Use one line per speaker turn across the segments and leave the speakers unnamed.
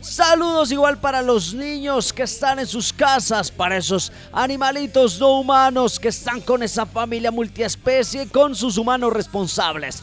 Saludos igual para los niños que están en sus casas, para esos animalitos no humanos que están con esa familia multiespecie, con sus humanos responsables.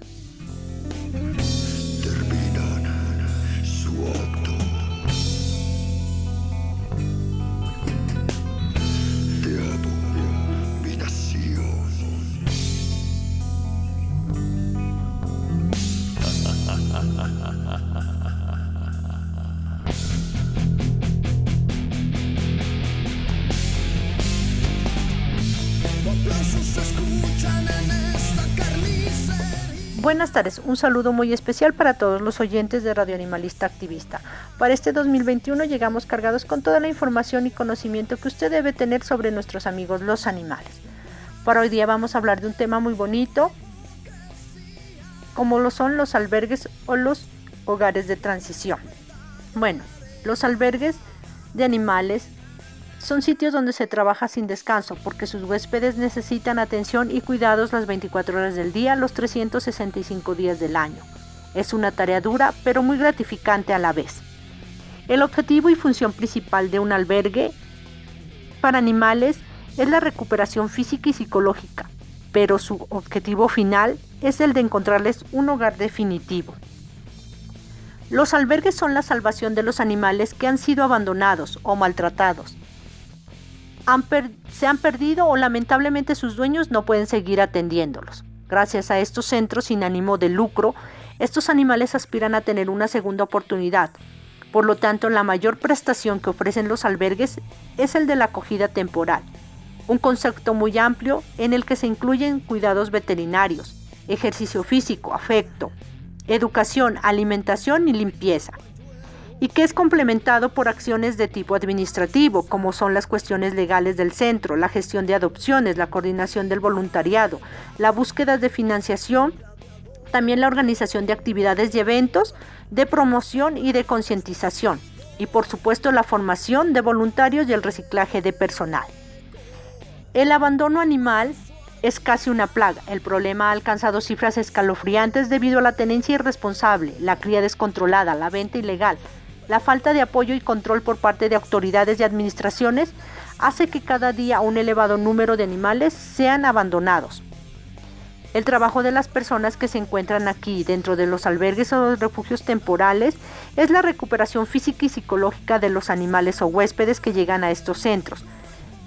Buenas tardes, un saludo muy especial para todos los oyentes de Radio Animalista Activista. Para este 2021 llegamos cargados con toda la información y conocimiento que usted debe tener sobre nuestros amigos los animales. Para hoy día vamos a hablar de un tema muy bonito, como lo son los albergues o los hogares de transición. Bueno, los albergues de animales son sitios donde se trabaja sin descanso porque sus huéspedes necesitan atención y cuidados las 24 horas del día, los 365 días del año. Es una tarea dura pero muy gratificante a la vez. El objetivo y función principal de un albergue para animales es la recuperación física y psicológica, pero su objetivo final es el de encontrarles un hogar definitivo. Los albergues son la salvación de los animales que han sido abandonados o maltratados se han perdido o lamentablemente sus dueños no pueden seguir atendiéndolos. Gracias a estos centros sin ánimo de lucro, estos animales aspiran a tener una segunda oportunidad. Por lo tanto, la mayor prestación que ofrecen los albergues es el de la acogida temporal, un concepto muy amplio en el que se incluyen cuidados veterinarios, ejercicio físico, afecto, educación, alimentación y limpieza y que es complementado por acciones de tipo administrativo, como son las cuestiones legales del centro, la gestión de adopciones, la coordinación del voluntariado, la búsqueda de financiación, también la organización de actividades y eventos, de promoción y de concientización, y por supuesto la formación de voluntarios y el reciclaje de personal. El abandono animal es casi una plaga. El problema ha alcanzado cifras escalofriantes debido a la tenencia irresponsable, la cría descontrolada, la venta ilegal, la falta de apoyo y control por parte de autoridades y administraciones hace que cada día un elevado número de animales sean abandonados. El trabajo de las personas que se encuentran aquí dentro de los albergues o los refugios temporales es la recuperación física y psicológica de los animales o huéspedes que llegan a estos centros.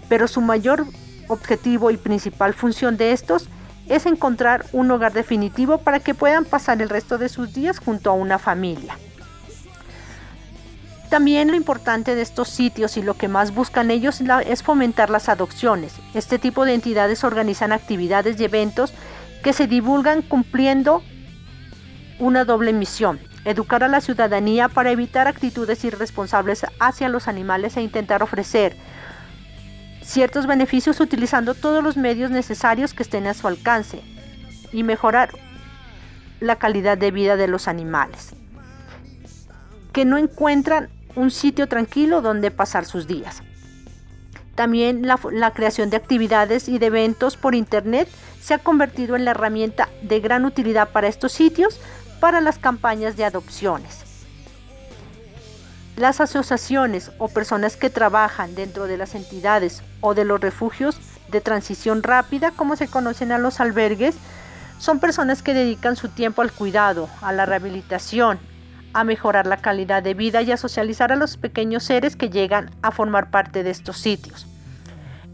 Pero su mayor objetivo y principal función de estos es encontrar un hogar definitivo para que puedan pasar el resto de sus días junto a una familia. También lo importante de estos sitios y lo que más buscan ellos es fomentar las adopciones. Este tipo de entidades organizan actividades y eventos que se divulgan cumpliendo una doble misión, educar a la ciudadanía para evitar actitudes irresponsables hacia los animales e intentar ofrecer ciertos beneficios utilizando todos los medios necesarios que estén a su alcance y mejorar la calidad de vida de los animales que no encuentran un sitio tranquilo donde pasar sus días. También la, creación de actividades y de eventos por Internet se ha convertido en la herramienta de gran utilidad para estos sitios para las campañas de adopciones. Las asociaciones o personas que trabajan dentro de las entidades o de los refugios de transición rápida, como se conocen a los albergues, son personas que dedican su tiempo al cuidado, a la rehabilitación, a mejorar la calidad de vida y a socializar a los pequeños seres que llegan a formar parte de estos sitios.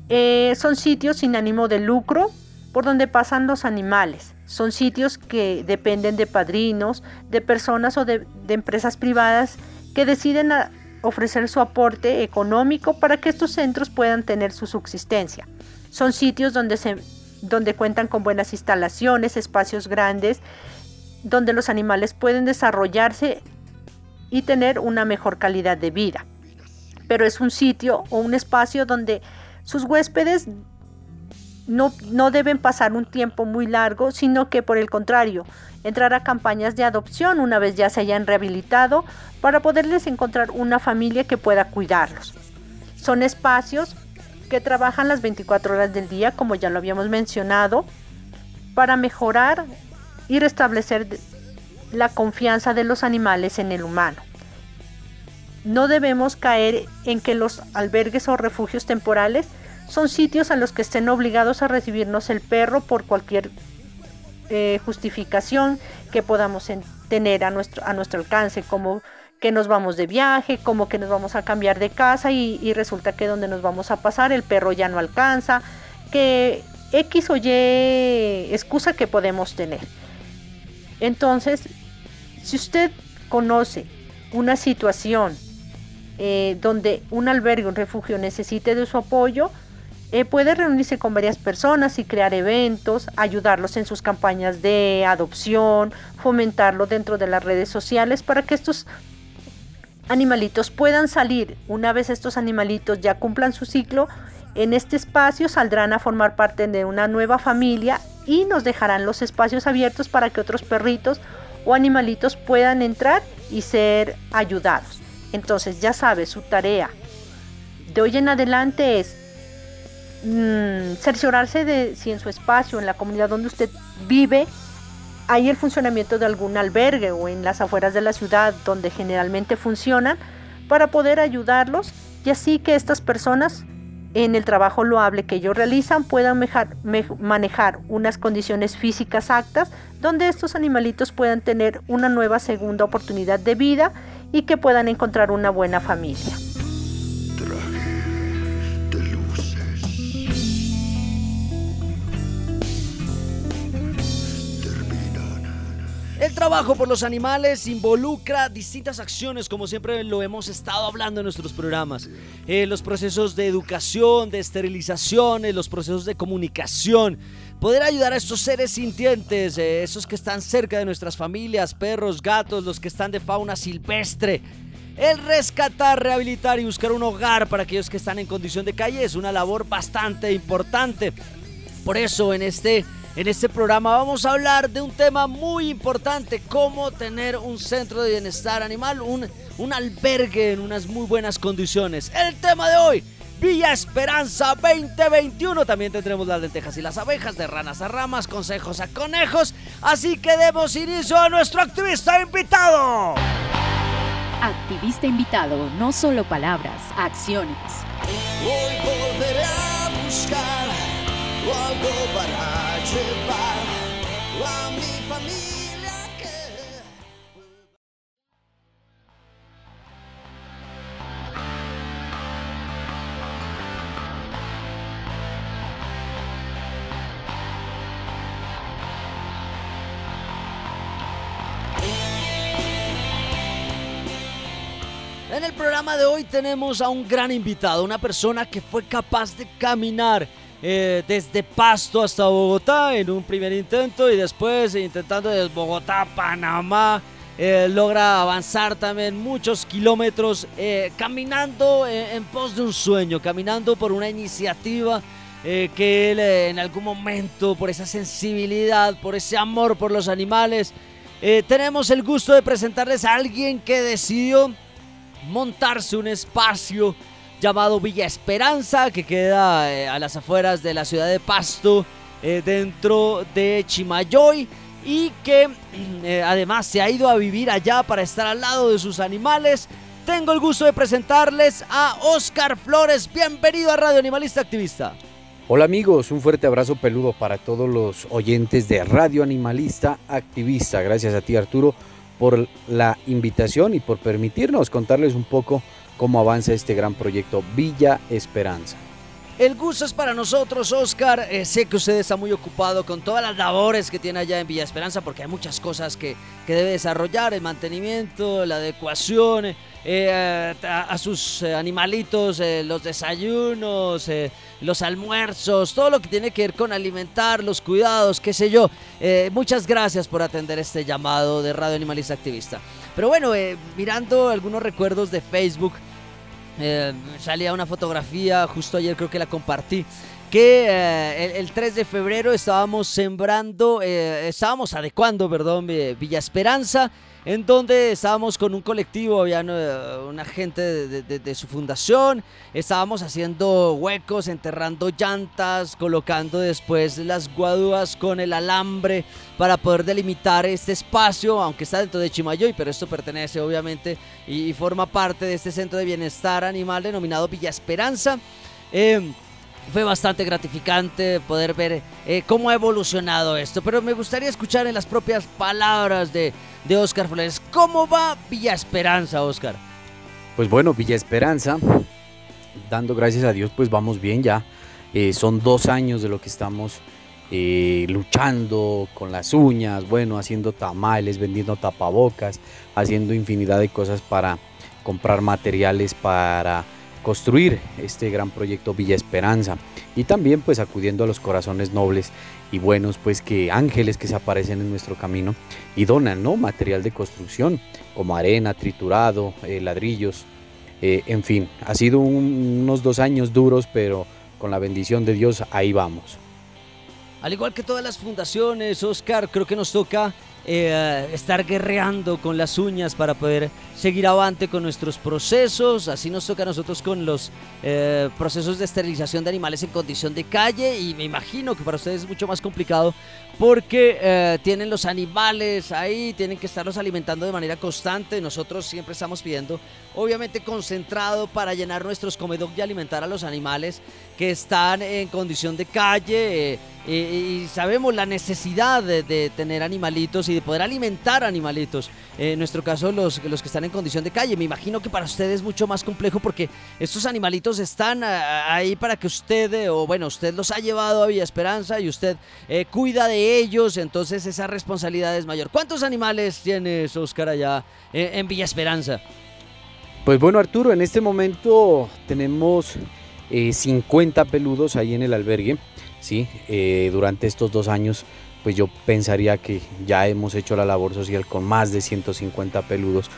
Eh, son sitios sin ánimo de lucro por donde pasan los animales. Son sitios que dependen de padrinos, de personas o de, empresas privadas que deciden ofrecer su aporte económico para que estos centros puedan tener su subsistencia. Son sitios donde, se, donde cuentan con buenas instalaciones, espacios grandes, donde los animales pueden desarrollarse y tener una mejor calidad de vida. Pero es un sitio o un espacio donde sus huéspedes no, no, deben pasar un tiempo muy largo, sino que por el contrario, entrar a campañas de adopción una vez ya se hayan rehabilitado para poderles encontrar una familia que pueda cuidarlos. Son espacios que trabajan las 24 horas del día, como ya lo habíamos mencionado, para mejorar y restablecer la confianza de los animales en el humano. No debemos caer en que los albergues o refugios temporales son sitios a los que estén obligados a recibirnos el perro por cualquier eh, justificación que podamos tener a nuestro, a nuestro alcance, como que nos vamos de viaje, como que nos vamos a cambiar de casa y, resulta que donde nos vamos a pasar el perro ya no alcanza, que X o Y excusa que podemos tener. Entonces, si usted conoce una situación eh, donde un albergue, un refugio necesite de su apoyo, eh, puede reunirse con varias personas y crear eventos, ayudarlos en sus campañas de adopción, fomentarlo dentro de las redes sociales para que estos animalitos puedan salir. Una vez estos animalitos ya cumplan su ciclo, en este espacio saldrán a formar parte de una nueva familia y nos dejarán los espacios abiertos para que otros perritos o animalitos puedan entrar y ser ayudados. Entonces ya sabe, su tarea de hoy en adelante es mm, cerciorarse de si en su espacio, en la comunidad donde usted vive, hay el funcionamiento de algún albergue o en las afueras de la ciudad donde generalmente funcionan para poder ayudarlos y así que estas personas en el trabajo loable que ellos realizan puedan manejar unas condiciones físicas actas donde estos animalitos puedan tener una nueva segunda oportunidad de vida y que puedan encontrar una buena familia.
El trabajo por los animales involucra distintas acciones, como siempre lo hemos estado hablando en nuestros programas. Eh, los procesos de educación, de esterilización, los procesos de comunicación, poder ayudar a estos seres sintientes, eh, esos que están cerca de nuestras familias, perros, gatos, los que están de fauna silvestre. El rescatar, rehabilitar y buscar un hogar para aquellos que están en condición de calle es una labor bastante importante. Por eso en este, en este programa vamos a hablar de un tema muy importante, cómo tener un centro de bienestar animal, un, un albergue en unas muy buenas condiciones. El tema de hoy, Villa Esperanza 2021. También tendremos las lentejas y las abejas, de ranas a ramas, consejos a conejos. Así que demos inicio a nuestro activista invitado.
Activista invitado, no solo palabras, acciones.
Hoy volveré a buscar a mi familia. En el programa de hoy tenemos a un gran invitado, una persona que fue capaz de caminar eh, desde Pasto hasta Bogotá en un primer intento y después intentando desde Bogotá a Panamá. Eh, logra avanzar también muchos kilómetros eh, caminando en pos de un sueño, caminando por una iniciativa que él en algún momento, por esa sensibilidad, por ese amor por los animales, tenemos el gusto de presentarles a alguien que decidió montarse un espacio llamado Villa Esperanza, que queda eh, a las afueras de la ciudad de Pasto, eh, dentro de Chimayoy, y que eh, además se ha ido a vivir allá para estar al lado de sus animales. Tengo el gusto de presentarles a Oscar Flores. Bienvenido a Radio Animalista Activista.
Hola amigos, un fuerte abrazo peludo para todos los oyentes de Radio Animalista Activista. Gracias a ti Arturo por la invitación y por permitirnos contarles un poco cómo avanza este gran proyecto Villa Esperanza.
El gusto es para nosotros, Oscar. Eh, sé que usted está muy ocupado con todas las labores que tiene allá en Villa Esperanza porque hay muchas cosas que, que debe desarrollar, el mantenimiento, la adecuación, eh, a, sus eh, animalitos, los desayunos, los almuerzos, todo lo que tiene que ver con alimentar, los cuidados, qué sé yo. muchas gracias por atender este llamado de Radio Animalista Activista. Pero bueno, mirando algunos recuerdos de Facebook, eh, salía una fotografía, justo ayer creo que la compartí, que eh, el, 3 de febrero estábamos sembrando, eh, estábamos adecuando, perdón, Villa Esperanza en donde estábamos con un colectivo, había una gente de, su fundación, estábamos haciendo huecos, enterrando llantas, colocando después las guadúas con el alambre para poder delimitar este espacio, aunque está dentro de Chimayoy, pero esto pertenece obviamente y, forma parte de este centro de bienestar animal denominado Villa Esperanza. Em, fue bastante gratificante poder ver eh, cómo ha evolucionado esto, pero me gustaría escuchar en las propias palabras de, de Oscar Flores. ¿Cómo va Villa Esperanza, Oscar?
Pues bueno, Villa Esperanza, dando gracias a Dios, pues vamos bien ya. Eh, son dos años de lo que estamos eh, luchando con las uñas, bueno, haciendo tamales, vendiendo tapabocas, haciendo infinidad de cosas para comprar materiales para construir este gran proyecto Villa Esperanza. Y también pues acudiendo a los corazones nobles y buenos pues que ángeles que se aparecen en nuestro camino y donan no material de construcción como arena triturado eh, ladrillos eh, en fin ha sido unos dos años duros pero con la bendición de Dios ahí vamos.
Al igual que todas las fundaciones Oscar creo que nos toca eh, estar guerreando con las uñas para poder seguir avante con nuestros procesos. Así nos toca a nosotros con los eh, procesos de esterilización de animales en condición de calle y me imagino que para ustedes es mucho más complicado porque eh, tienen los animales ahí, tienen que estarlos alimentando de manera constante. Nosotros siempre estamos pidiendo, obviamente concentrado para llenar nuestros comedores y alimentar a los animales que están en condición de calle. Y sabemos la necesidad de tener animalitos y de poder alimentar animalitos. en nuestro caso, los, los que están en condición de calle. Me imagino que para usted es mucho más complejo porque estos animalitos están ah, ahí para que usted, eh, o bueno, usted los ha llevado a Villa Esperanza y usted eh, cuida de ellos, entonces esa responsabilidad es mayor. ¿Cuántos animales tienes, Oscar, allá eh, en Villa Esperanza?
Pues bueno, Arturo, en este momento tenemos 50 peludos ahí en el albergue ¿sí? Eh, durante estos dos años pues yo pensaría que ya hemos hecho la labor social con más de 150 peludos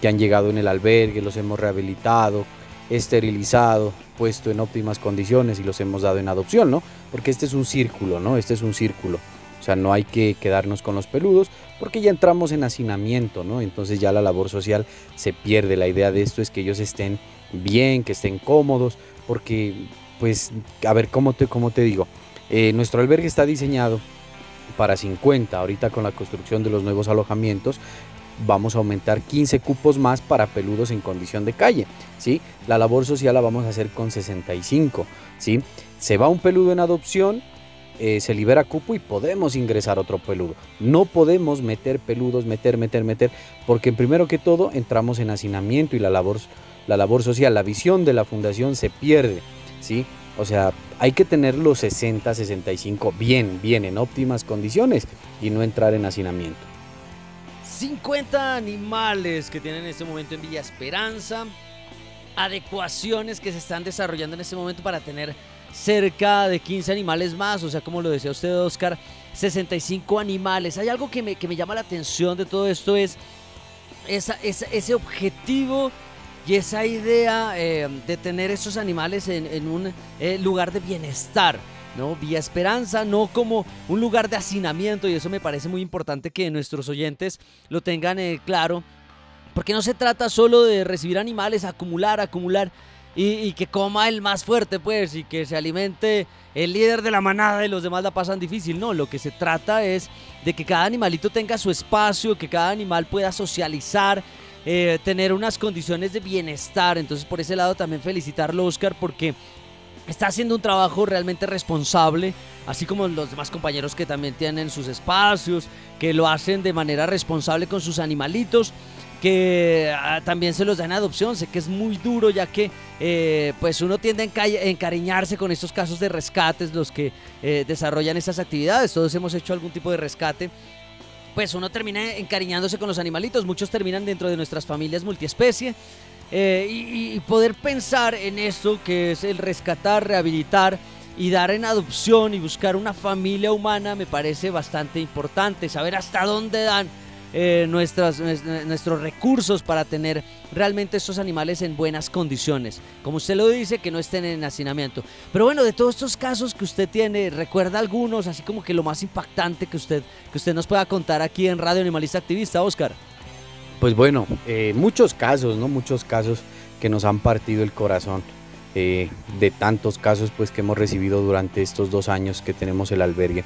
que han llegado en el albergue, los hemos rehabilitado, esterilizado, puesto en óptimas condiciones y los hemos dado en adopción, ¿no? Porque este es un círculo, ¿no? Este es un círculo. O sea, no hay que quedarnos con los peludos porque ya entramos en hacinamiento, ¿no? Entonces ya la labor social se pierde. La idea de esto es que ellos estén bien, que estén cómodos, porque, pues, a ver, ¿cómo te, cómo te digo? Eh, nuestro albergue está diseñado para 50. Ahorita con la construcción de los nuevos alojamientos vamos a aumentar 15 cupos más para peludos en condición de calle. ¿sí? La labor social la vamos a hacer con 65. ¿sí? Se va un peludo en adopción, eh, se libera cupo y podemos ingresar otro peludo. No podemos meter peludos, meter, meter, meter, porque primero que todo entramos en hacinamiento y la labor, la labor social, la visión de la fundación se pierde. ¿sí? O sea, hay que tener los 60, 65 bien, bien, en óptimas condiciones y no entrar en hacinamiento.
50 animales que tienen en este momento en Villa Esperanza, adecuaciones que se están desarrollando en este momento para tener cerca de 15 animales más, o sea, como lo decía usted, Oscar, 65 animales. Hay algo que me, que me llama la atención de todo esto, es esa, ese objetivo y esa idea eh, de tener esos animales en, un eh, lugar de bienestar. ¿no? Vía Esperanza, no como un lugar de hacinamiento, y eso me parece muy importante que nuestros oyentes lo tengan eh, claro, porque no se trata solo de recibir animales, acumular, acumular, y, que coma el más fuerte, pues, y que se alimente el líder de la manada y los demás la pasan difícil. No, lo que se trata es de que cada animalito tenga su espacio, que cada animal pueda socializar, eh, tener unas condiciones de bienestar. Entonces por ese lado también felicitarlo Oscar porque está haciendo un trabajo realmente responsable, así como los demás compañeros que también tienen sus espacios, que lo hacen de manera responsable con sus animalitos que ah, también se los da en adopción. Sé que es muy duro ya que eh, pues uno tiende a encariñarse con estos casos de rescates, los que eh, desarrollan estas actividades. Todos hemos hecho algún tipo de rescate pues uno termina encariñándose con los animalitos, muchos terminan dentro de nuestras familias multiespecie. Eh, y, poder pensar en eso que es el rescatar, rehabilitar y dar en adopción y buscar una familia humana me parece bastante importante, saber hasta dónde dan eh, nuestros recursos para tener realmente estos animales en buenas condiciones. Como usted lo dice, que no estén en hacinamiento. Pero bueno, de todos estos casos que usted tiene, recuerda algunos, así como que lo más impactante que usted, que usted nos pueda contar aquí en Radio Animalista Activista, Oscar.
Pues bueno, eh, muchos casos, ¿no? Muchos casos que nos han partido el corazón. Eh, de tantos casos pues que hemos recibido durante estos dos años que tenemos el albergue.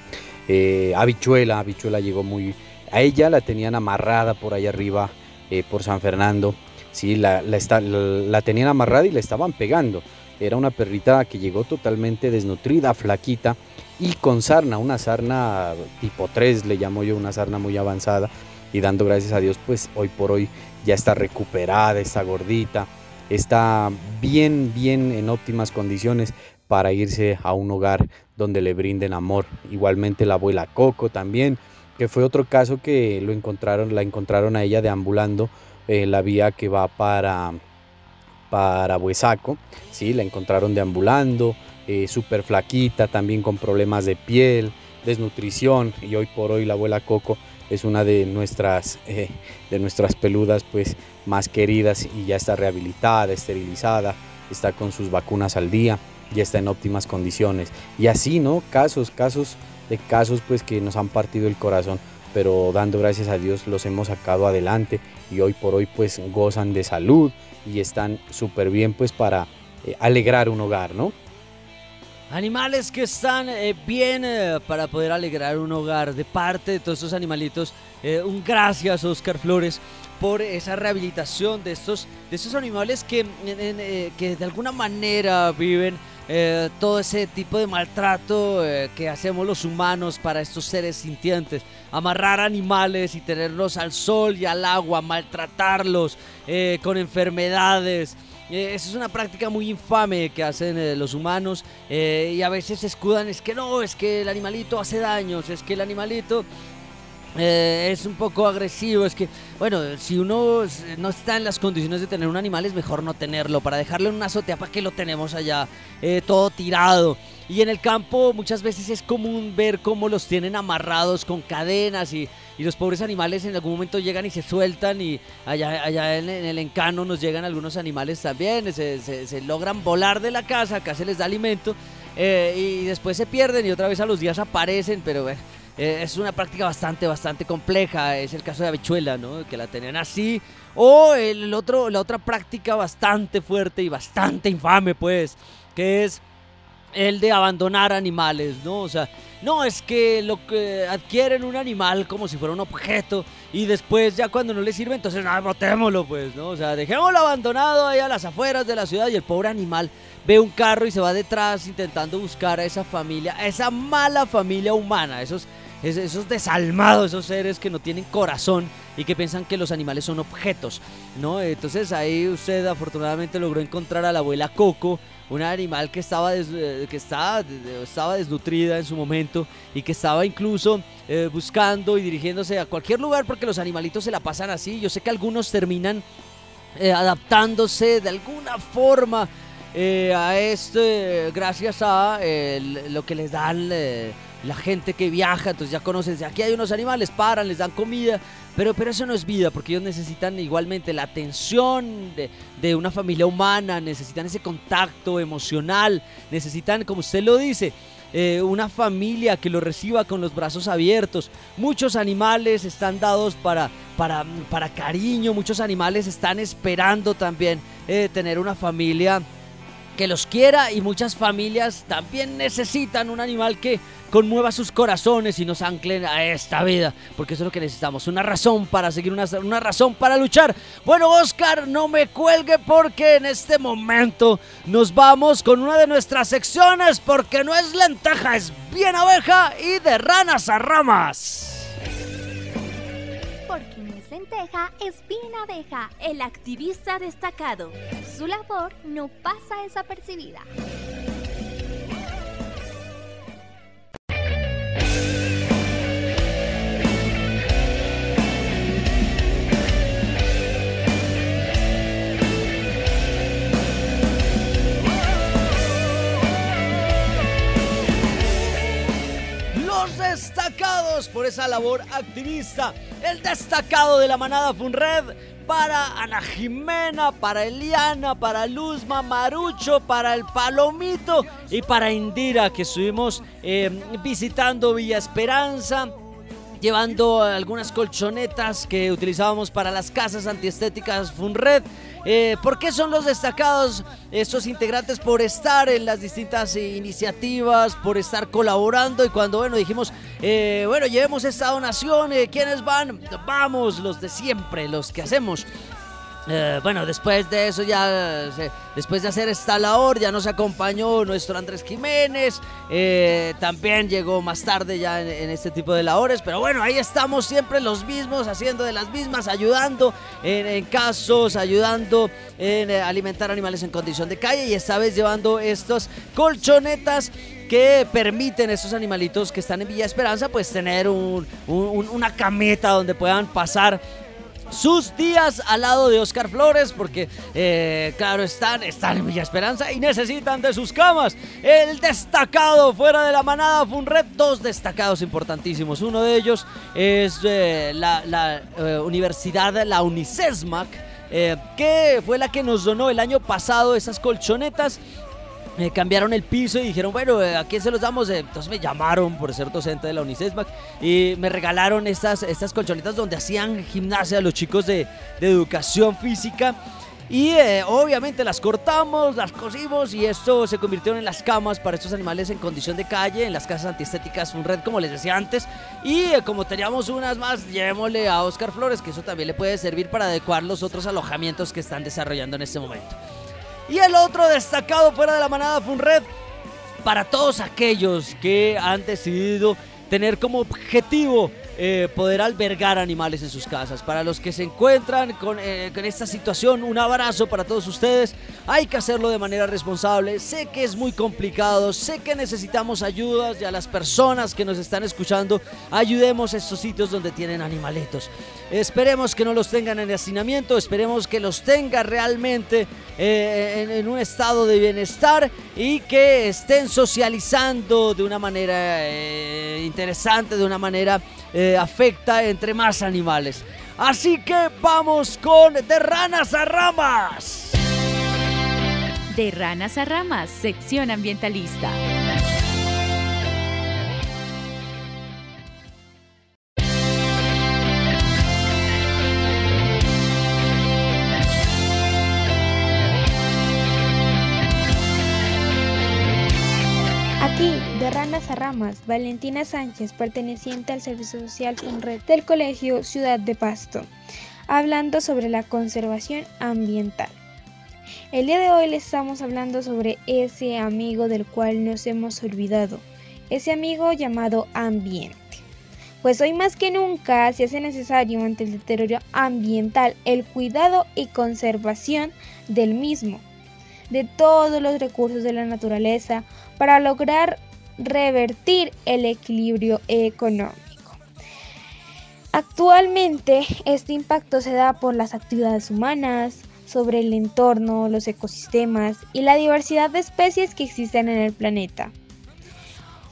Habichuela, Habichuela llegó muy, a ella la tenían amarrada por ahí arriba, eh, por San Fernando. Sí, la, la, tenían amarrada y la estaban pegando. Era una perrita que llegó totalmente desnutrida, flaquita y con sarna, una sarna tipo 3, le llamo yo, una sarna muy avanzada. Y dando gracias a Dios, pues hoy por hoy ya está recuperada, está gordita, está bien, bien en óptimas condiciones para irse a un hogar donde le brinden amor. Igualmente la abuela Coco también que fue otro caso que lo encontraron, la encontraron a ella deambulando en la vía que va para, para Huesaco, ¿sí? la encontraron deambulando, eh, súper flaquita, también con problemas de piel, desnutrición, y hoy por hoy la abuela Coco es una de nuestras, eh, de nuestras peludas pues, más queridas y ya está rehabilitada, esterilizada, está con sus vacunas al día, ya está en óptimas condiciones. Y así, ¿no? Casos, casos de casos pues que nos han partido el corazón, pero dando gracias a Dios los hemos sacado adelante y hoy por hoy pues gozan de salud y están súper bien pues para eh, alegrar un hogar, ¿no?
Animales que están eh, bien eh, para poder alegrar un hogar. De parte de todos estos animalitos, un gracias Oscar Flores por esa rehabilitación de estos, de animales que, que de alguna manera viven eh, todo ese tipo de maltrato eh, que hacemos los humanos para estos seres sintientes. Amarrar animales y tenerlos al sol y al agua, maltratarlos eh, con enfermedades. Esa es una práctica muy infame que hacen los humanos y a veces escudan, es que no, es que el animalito hace daños, es que el animalito eh, es un poco agresivo. Es que, bueno, si uno no está en las condiciones de tener un animal, es mejor no tenerlo. Para dejarlo en una azotea, ¿para que lo tenemos allá eh, todo tirado? Y en el campo muchas veces es común ver cómo los tienen amarrados con cadenas y, los pobres animales en algún momento llegan y se sueltan y allá, allá en, el encano nos llegan algunos animales también, se, logran volar de la casa, acá se les da alimento eh, y después se pierden y otra vez a los días aparecen, pero bueno. Eh, es una práctica bastante, bastante compleja. Es el caso de Habichuela, ¿no? Que la tenían así. O el otro, la otra práctica bastante fuerte y bastante infame, pues, que es el de abandonar animales, ¿no? O sea, no es que lo que adquieren un animal como si fuera un objeto y después ya cuando no le sirve, entonces nada, botémoslo, pues, ¿no? O sea, dejémoslo abandonado ahí a las afueras de la ciudad y el pobre animal ve un carro y se va detrás intentando buscar a esa familia, a esa mala familia humana, esos, esos desalmados, esos seres que no tienen corazón y que piensan que los animales son objetos, ¿no? Entonces ahí usted afortunadamente logró encontrar a la abuela Coco, un animal que estaba, eh, que estaba, estaba desnutrida en su momento y que estaba incluso eh, buscando y dirigiéndose a cualquier lugar porque los animalitos se la pasan así. Yo sé que algunos terminan eh, adaptándose de alguna forma a esto gracias a lo que les dan la gente que viaja, entonces ya conocen, aquí hay unos animales, paran, les dan comida, pero, pero eso no es vida, porque ellos necesitan igualmente la atención de, una familia humana, necesitan ese contacto emocional, necesitan, como usted lo dice, eh, una familia que lo reciba con los brazos abiertos. Muchos animales están dados para, para, para cariño, muchos animales están esperando también eh, tener una familia que los quiera y muchas familias también necesitan un animal que conmueva sus corazones y nos anclen a esta vida, porque eso es lo que necesitamos, una razón para seguir, una, una razón para luchar. Bueno, Oscar, no me cuelgue porque en este momento nos vamos con una de nuestras secciones, porque no es lenteja, es bien abeja y de ranas a ramas.
Es bien abeja, el activista destacado. Su labor no pasa desapercibida.
Por esa labor activista. El destacado de la manada Funred para Ana Jimena, para Eliana, para Luzma, Marucho, para el Palomito y para Indira que estuvimos eh, visitando Villa Esperanza llevando algunas colchonetas que utilizábamos para las casas antiestéticas Funred. Eh, ¿Por qué son los destacados estos integrantes? Por estar en las distintas iniciativas, por estar colaborando y cuando, bueno, dijimos, eh, bueno, llevemos esta donación, eh, ¿quiénes van? Vamos, los de siempre, los que hacemos eh, bueno, después de eso ya, después de hacer esta labor, ya nos acompañó nuestro Andrés Jiménez, eh, también llegó más tarde ya en, este tipo de labores, pero bueno, ahí estamos siempre los mismos, haciendo de las mismas, ayudando en, casos, ayudando en eh, alimentar animales en condición de calle y esta vez llevando estos colchonetas que permiten a estos animalitos que están en Villa Esperanza pues tener una cameta donde puedan pasar sus días al lado de Oscar Flores, porque, eh, claro, están, están en Villa Esperanza y necesitan de sus camas. El destacado fuera de la manada fue un red, dos destacados importantísimos. Uno de ellos es eh, la, eh, universidad, la UNICESMAC, que fue la que nos donó el año pasado esas colchonetas me cambiaron el piso y dijeron, bueno, eh, ¿a quién se los damos? Eh, entonces me llamaron por ser docente de la UNICESMAC y me regalaron estas, estas colchonetas donde hacían gimnasia los chicos de, educación física. Y eh, obviamente las cortamos, las cosimos y esto se convirtió en las camas para estos animales en condición de calle, en las casas antiestéticas red como les decía antes. Y como teníamos unas más, llevémosle a Oscar Flores, que eso también le puede servir para adecuar los otros alojamientos que están desarrollando en este momento. Y el otro destacado fuera de la manada fue un red para todos aquellos que han decidido tener como objetivo eh, poder albergar animales en sus casas. Para los que se encuentran con, eh, con, esta situación, un abrazo para todos ustedes. Hay que hacerlo de manera responsable. Sé que es muy complicado, sé que necesitamos ayudas y a las personas que nos están escuchando, ayudemos a estos sitios donde tienen animalitos. Esperemos que no los tengan en hacinamiento, esperemos que los tenga realmente eh, en, un estado de bienestar y que estén socializando de una manera interesante, de una manera eh, afecta entre más animales. Así que vamos con De Ranas a Ramas.
De Ranas a Ramas, sección ambientalista.
Ramas, Valentina Sánchez, perteneciente al Servicio Social red del Colegio Ciudad de Pasto, hablando sobre la conservación ambiental. El día de hoy les estamos hablando sobre ese amigo del cual nos hemos olvidado, ese amigo llamado ambiente. Pues hoy más que nunca se hace necesario ante el deterioro ambiental el cuidado y conservación del mismo, de todos los recursos de la naturaleza, para lograr revertir el equilibrio económico. Actualmente este impacto se da por las actividades humanas, sobre el entorno, los ecosistemas y la diversidad de especies que existen en el planeta.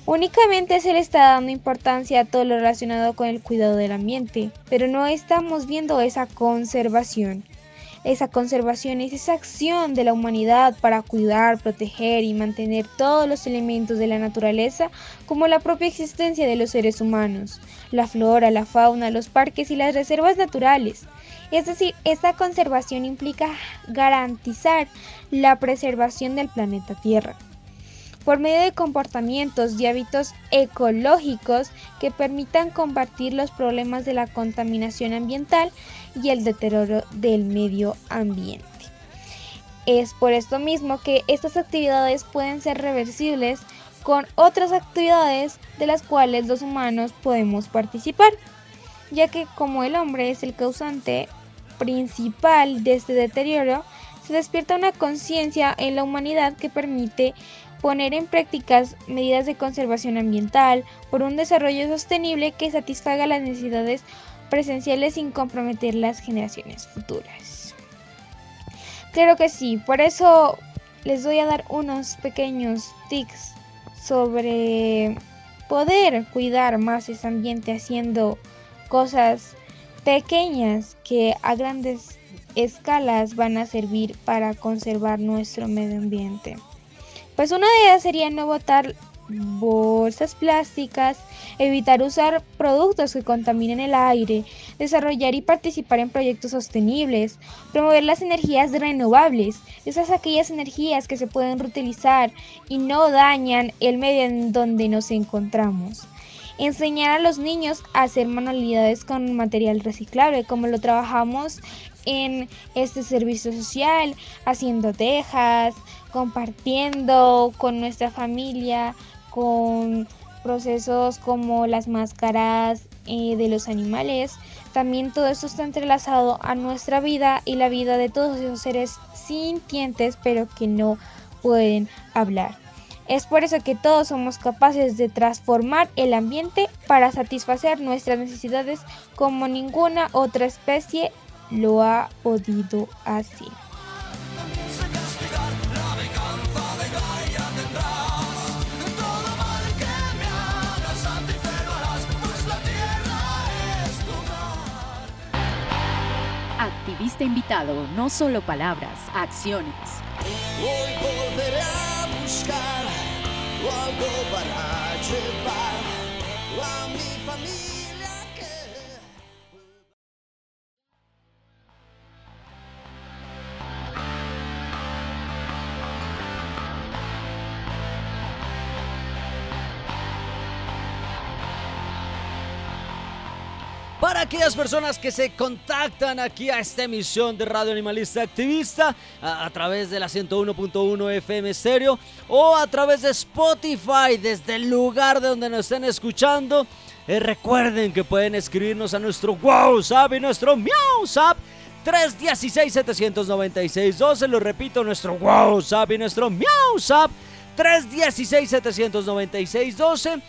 Únicamente se le está dando importancia a todo lo relacionado con el cuidado del ambiente, pero no estamos viendo esa conservación. Esa conservación es esa acción de la humanidad para cuidar, proteger y mantener todos los elementos de la naturaleza como la propia existencia de los seres humanos, la flora, la fauna, los parques y las reservas naturales. Es decir, esta conservación implica garantizar la preservación del planeta Tierra por medio de comportamientos y hábitos ecológicos que permitan combatir los problemas de la contaminación ambiental y el deterioro del medio ambiente. Es por esto mismo que estas actividades pueden ser reversibles con otras actividades de las cuales los humanos podemos participar, ya que como el hombre es el causante principal de este deterioro, se despierta una conciencia en la humanidad que permite poner en prácticas medidas de conservación ambiental por un desarrollo sostenible que satisfaga las necesidades presenciales sin comprometer las generaciones futuras. Claro que sí, por eso les voy a dar unos pequeños tips sobre poder cuidar más ese ambiente haciendo cosas pequeñas que a grandes escalas van a servir para conservar nuestro medio ambiente. Pues una de ellas sería no botar bolsas plásticas, evitar usar productos que contaminen el aire, desarrollar y participar en proyectos sostenibles, promover las energías renovables, esas aquellas energías que se pueden reutilizar y no dañan el medio en donde nos encontramos. Enseñar a los niños a hacer manualidades con material reciclable, como lo trabajamos en este servicio social, haciendo tejas, compartiendo con nuestra familia, con procesos como las máscaras eh, de los animales. También todo esto está entrelazado a nuestra vida y la vida de todos esos seres sintientes pero que no pueden hablar. Es por eso que todos somos capaces de transformar el ambiente para satisfacer nuestras necesidades como ninguna otra especie lo ha podido hacer.
Activista invitado, no solo palabras, acciones.
Hoy volveré a buscar algo para llevar
Para aquellas personas que se contactan aquí a esta emisión de Radio Animalista Activista a, través de la 101.1 FM Stereo o a través de Spotify desde el lugar de donde nos estén escuchando. Eh, recuerden que pueden escribirnos a nuestro WhatsApp y nuestro MiauSap 316-796-12. Lo repito, nuestro WhatsApp y nuestro MiauSap 316-796-12.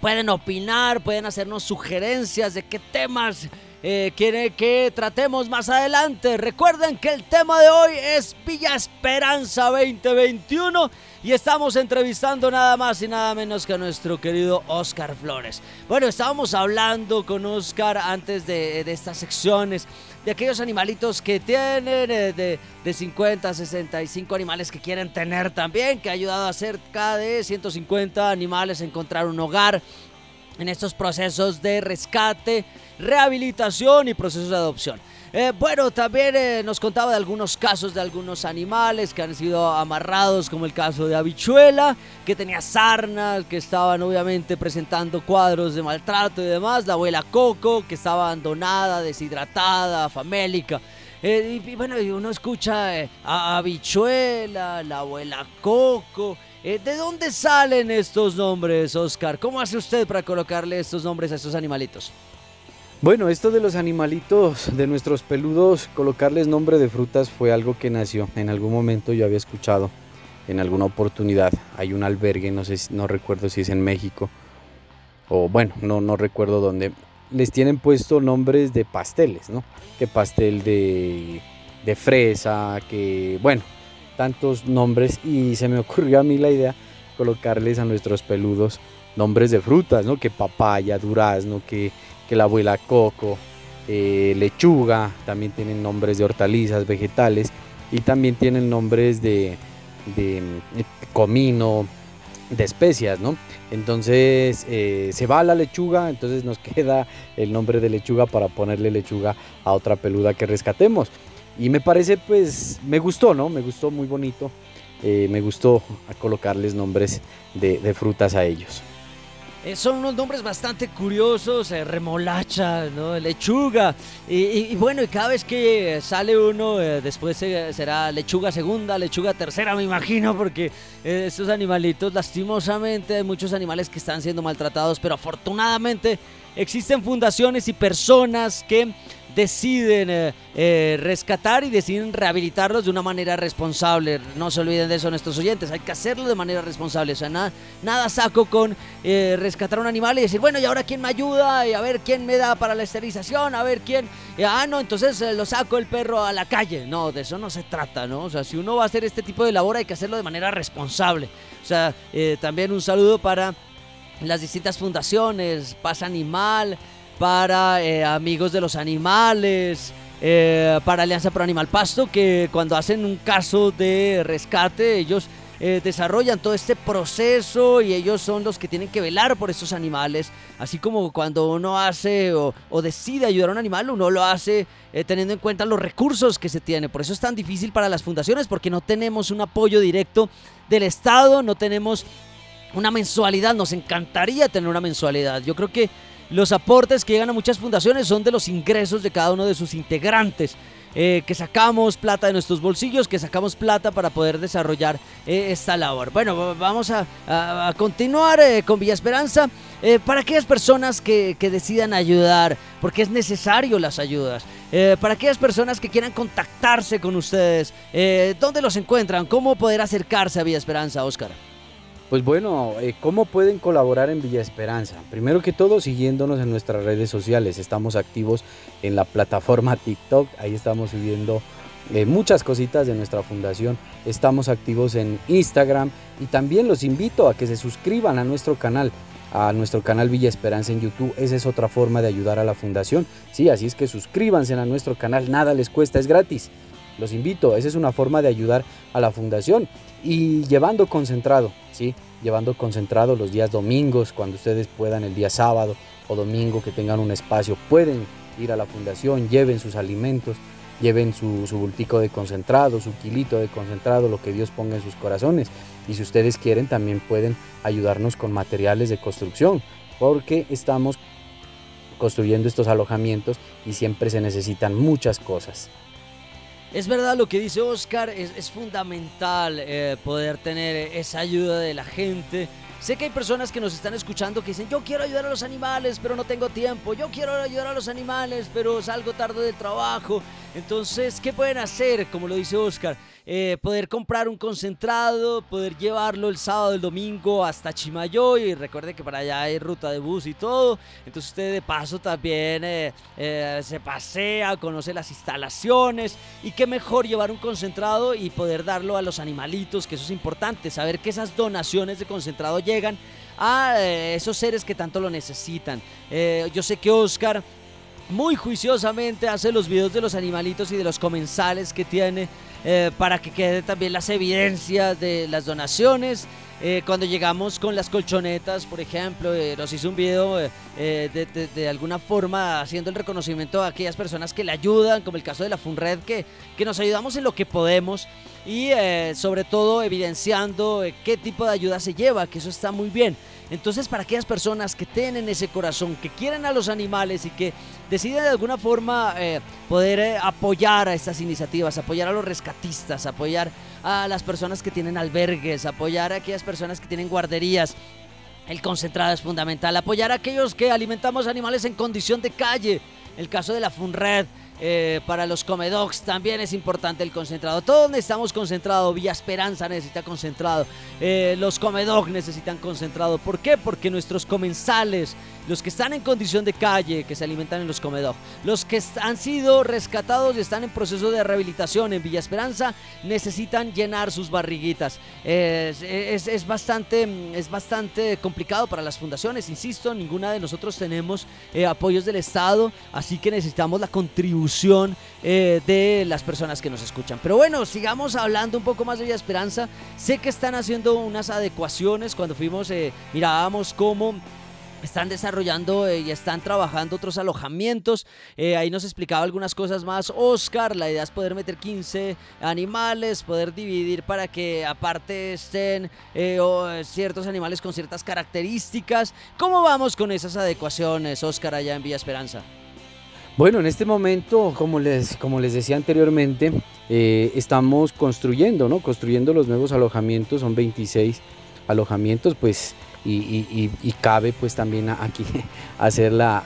Pueden opinar, pueden hacernos sugerencias de qué temas eh, quiere que tratemos más adelante. Recuerden que el tema de hoy es Villa Esperanza 2021 y estamos entrevistando nada más y nada menos que a nuestro querido Oscar Flores. Bueno, estábamos hablando con Oscar antes de, de estas secciones de aquellos animalitos que tienen, eh, de, de 50 65 animales que quieren tener también, que ha ayudado a cerca de 150 animales a encontrar un hogar en estos procesos de rescate, rehabilitación y procesos de adopción. Eh, bueno, también eh, nos contaba de algunos casos de algunos animales que han sido amarrados, como el caso de Habichuela, que tenía sarnas, que estaban obviamente presentando cuadros de maltrato y demás. La abuela Coco, que estaba abandonada, deshidratada, famélica. Eh, y, bueno, uno escucha a Habichuela, la abuela Coco. ¿De dónde salen estos nombres, Oscar? ¿Cómo hace usted para colocarle estos nombres a estos animalitos?
Bueno, esto de los animalitos, de nuestros peludos, colocarles nombre de frutas fue algo que nació. En algún momento yo había escuchado, en alguna oportunidad, hay un albergue, no sé, no recuerdo si es en México, o bueno, no, no recuerdo dónde. Les tienen puesto nombres de pasteles, ¿no? Que pastel de, de fresa, que bueno, tantos nombres. Y se me ocurrió a mí la idea colocarles a nuestros peludos nombres de frutas, ¿no? Que papaya, durazno, que que la abuela coco, eh, lechuga, también tienen nombres de hortalizas, vegetales y también tienen nombres de, de eh, comino, de especias, ¿no? Entonces eh, se va la lechuga, entonces nos queda el nombre de lechuga para ponerle lechuga a otra peluda que rescatemos. Y me parece, pues, me gustó, ¿no? Me gustó muy bonito. me gustó colocarles nombres de frutas a ellos.
Eh, son unos nombres bastante curiosos, eh, remolacha, ¿no? lechuga. Y, bueno, y cada vez que sale uno, eh, después será lechuga segunda, lechuga tercera, me imagino, porque estos animalitos, lastimosamente, hay muchos animales que están siendo maltratados, pero afortunadamente existen fundaciones y personas que deciden eh, eh, rescatar y deciden rehabilitarlos de una manera responsable. No se olviden de eso nuestros oyentes, hay que hacerlo de manera responsable. O sea, nada, saco con eh, rescatar un animal y decir, bueno, ¿y ahora quién me ayuda? Y a ver quién me da para la esterilización, a ver quién... ah, no, entonces lo saco el perro a la calle. No, de eso no se trata, ¿no? O sea, si uno va a hacer este tipo de labor hay que hacerlo de manera responsable. O sea, también un saludo para las distintas fundaciones, Paz Animal, para eh, Amigos de los Animales, eh, para Alianza Pro Animal Pasto, que cuando hacen un caso de rescate, ellos eh, desarrollan todo este proceso y ellos son los que tienen que velar por estos animales. Así como cuando uno hace o, decide ayudar a un animal, uno lo hace teniendo en cuenta los recursos que se tiene. Por eso es tan difícil para las fundaciones, porque no tenemos un apoyo directo del Estado, no tenemos una mensualidad. Nos encantaría tener una mensualidad. Yo creo que los aportes que llegan a muchas fundaciones son de los ingresos de cada uno de sus integrantes. Eh, que sacamos plata de nuestros bolsillos, que sacamos plata para poder desarrollar eh, esta labor. Bueno, vamos a, continuar eh, con Villa Esperanza. para aquellas personas que, que, decidan ayudar, porque es necesario las ayudas. para aquellas personas que quieran contactarse con ustedes, ¿dónde los encuentran? ¿Cómo poder acercarse a Villa Esperanza, Oscar?
Pues bueno, eh, ¿cómo pueden colaborar en Villa Esperanza? Primero que todo, siguiéndonos en nuestras redes sociales. Estamos activos en la plataforma TikTok. Ahí estamos subiendo eh, muchas cositas de nuestra fundación. Estamos activos en Instagram y también los invito a que se suscriban a nuestro canal a nuestro canal Villa Esperanza en YouTube. Esa es otra forma de ayudar a la fundación. Sí, así es que suscríbanse a nuestro canal, nada les cuesta, es gratis. Los invito, esa es una forma de ayudar a la fundación y llevando concentrado, ¿sí? Llevando concentrado los días domingos, cuando ustedes puedan, el día sábado o domingo que tengan un espacio, pueden ir a la fundación, lleven sus alimentos, lleven su, su bultico de concentrado, su kilito de concentrado, lo que Dios ponga en sus corazones. Y si ustedes quieren, también pueden ayudarnos con materiales de construcción, porque estamos construyendo estos alojamientos y siempre se necesitan muchas cosas.
Es verdad lo que dice Oscar, es, fundamental eh, poder tener esa ayuda de la gente. Sé que hay personas que nos están escuchando que dicen, yo quiero ayudar a los animales, pero no tengo tiempo. Yo quiero ayudar a los animales, pero salgo tarde del trabajo. Entonces, ¿qué pueden hacer? Como lo dice Oscar, eh, poder comprar un concentrado, poder llevarlo el sábado, el domingo hasta Chimayoy. Recuerde que para allá hay ruta de bus y todo. Entonces usted de paso también eh, eh, se pasea, conoce las instalaciones. Y qué mejor llevar un concentrado y poder darlo a los animalitos, que eso es importante, saber que esas donaciones de concentrado llegan a esos seres que tanto lo necesitan. yo sé que Oscar muy juiciosamente hace los videos de los animalitos y de los comensales que tiene eh, para que quede también las evidencias de las donaciones. Eh, cuando llegamos con las colchonetas, por ejemplo, eh, nos hizo un video de, de, alguna forma haciendo el reconocimiento a aquellas personas que le ayudan, como el caso de la FUNRED, que, que nos ayudamos en lo que podemos y sobre todo evidenciando qué tipo de ayuda se lleva, que eso está muy bien. Entonces, para aquellas personas que tienen ese corazón, que quieren a los animales y que deciden de alguna forma eh, poder eh, apoyar a estas iniciativas, apoyar a los rescatistas, apoyar a las personas que tienen albergues, apoyar a aquellas personas que tienen guarderías, el concentrado es fundamental. Apoyar a aquellos que alimentamos animales en condición de calle. El caso de la FUNRED, eh, para los comedogs también es importante el concentrado. Todos necesitamos concentrado. Villa Esperanza necesita concentrado. Eh, los comedogs necesitan concentrado. ¿Por qué? Porque nuestros comensales, los que están en condición de calle, que se alimentan en los comedog, los que han sido rescatados y están en proceso de rehabilitación en Villa Esperanza, necesitan llenar sus barriguitas. Es, bastante, es bastante complicado para las fundaciones, insisto, ninguna de nosotros tenemos eh, apoyos del Estado, así que necesitamos la contribución eh, de las personas que nos escuchan. Pero bueno, sigamos hablando un poco más de Villa Esperanza. Sé que están haciendo unas adecuaciones. Cuando fuimos, eh, mirábamos cómo están desarrollando eh, y están trabajando otros alojamientos. ahí nos explicaba algunas cosas más Oscar. La idea es poder meter 15 animales, poder dividir para que aparte estén ciertos animales con ciertas características. ¿Cómo vamos con esas adecuaciones, Oscar, allá en Villa Esperanza?
Bueno, en este momento, como les, como les decía anteriormente, eh, estamos construyendo, ¿no? Construyendo los nuevos alojamientos, son 26 alojamientos, pues, y, cabe pues también aquí hacer la,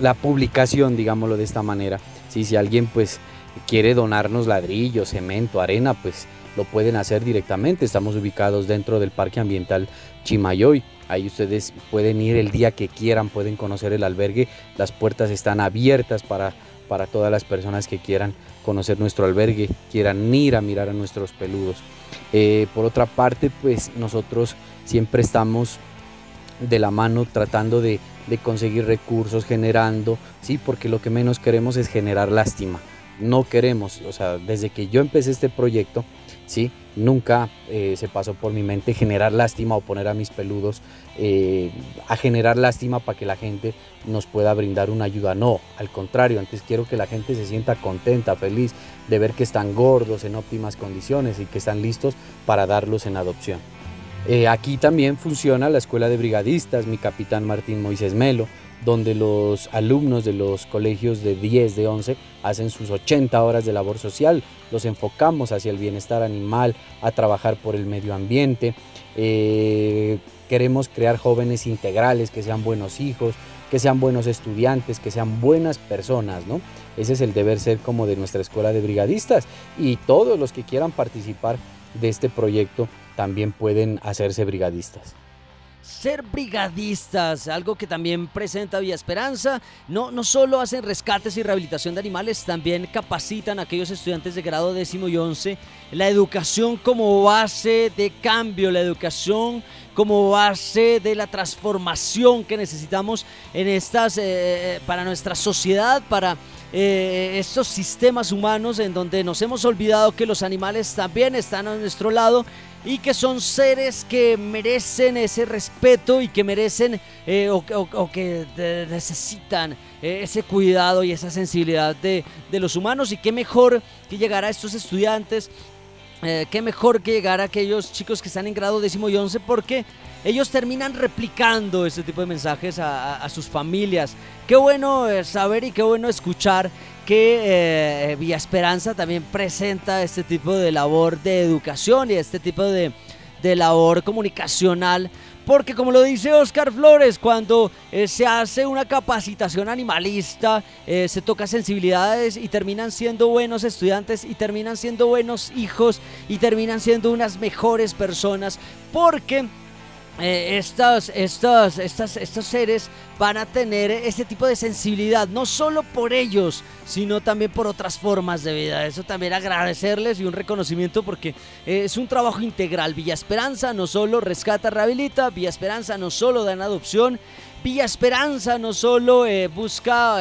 la, publicación, digámoslo de esta manera. si alguien pues quiere donarnos ladrillo, cemento, arena, pues lo pueden hacer directamente. Estamos ubicados dentro del Parque Ambiental Chimayoy. Ahí ustedes pueden ir el día que quieran, pueden conocer el albergue. Las puertas están abiertas para, para todas las personas que quieran conocer nuestro albergue, quieran ir a mirar a nuestros peludos. Eh, por otra parte, pues nosotros siempre estamos de la mano tratando de, de, conseguir recursos, generando, sí, porque lo que menos queremos es generar lástima. No queremos, o sea, desde que yo empecé este proyecto, sí, Nunca eh, se pasó por mi mente generar lástima o poner a mis peludos eh, a generar lástima para que la gente nos pueda brindar una ayuda. No, al contrario, antes quiero que la gente se sienta contenta, feliz de ver que están gordos en óptimas condiciones y que están listos para darlos en adopción. Eh, aquí también funciona la escuela de brigadistas, mi capitán Martín Moisés Melo, donde los alumnos de los colegios de 10, de 11 hacen sus 80 horas de labor social, los enfocamos hacia el bienestar animal, a trabajar por el medio ambiente, eh, queremos crear jóvenes integrales que sean buenos hijos, que sean buenos estudiantes, que sean buenas personas, ¿no? Ese es el deber ser como de nuestra escuela de brigadistas. Y todos los que quieran participar de este proyecto también pueden hacerse brigadistas
ser brigadistas, algo que también presenta Vía Esperanza. No, no solo hacen rescates y rehabilitación de animales, también capacitan a aquellos estudiantes de grado décimo y once la educación como base de cambio, la educación como base de la transformación que necesitamos en estas, eh, eh, para nuestra sociedad, para eh, estos sistemas humanos en donde nos hemos olvidado que los animales también están a nuestro lado y que son seres que merecen ese respeto y que merecen eh, o, que necesitan eh, ese cuidado y esa sensibilidad de, los humanos y qué mejor que llegar a estos estudiantes, eh, qué mejor que llegar a aquellos chicos que están en grado décimo y once porque ellos terminan replicando ese tipo de mensajes a, sus familias. Qué bueno saber y qué bueno escuchar que eh, Villa Esperanza también presenta este tipo de labor de educación y este tipo de, de labor comunicacional. Porque como lo dice Oscar Flores, cuando eh, se hace una capacitación animalista, eh, se toca sensibilidades y terminan siendo buenos estudiantes y terminan siendo buenos hijos y terminan siendo unas mejores personas. Porque eh, estos, estos, seres van a tener ese tipo de sensibilidad, no solo por ellos, sino también por otras formas de vida. Eso también agradecerles y un reconocimiento porque eh, es un trabajo integral. Villa Esperanza no solo rescata, rehabilita, Villa Esperanza no solo da en adopción, Villa Esperanza no solo eh, busca,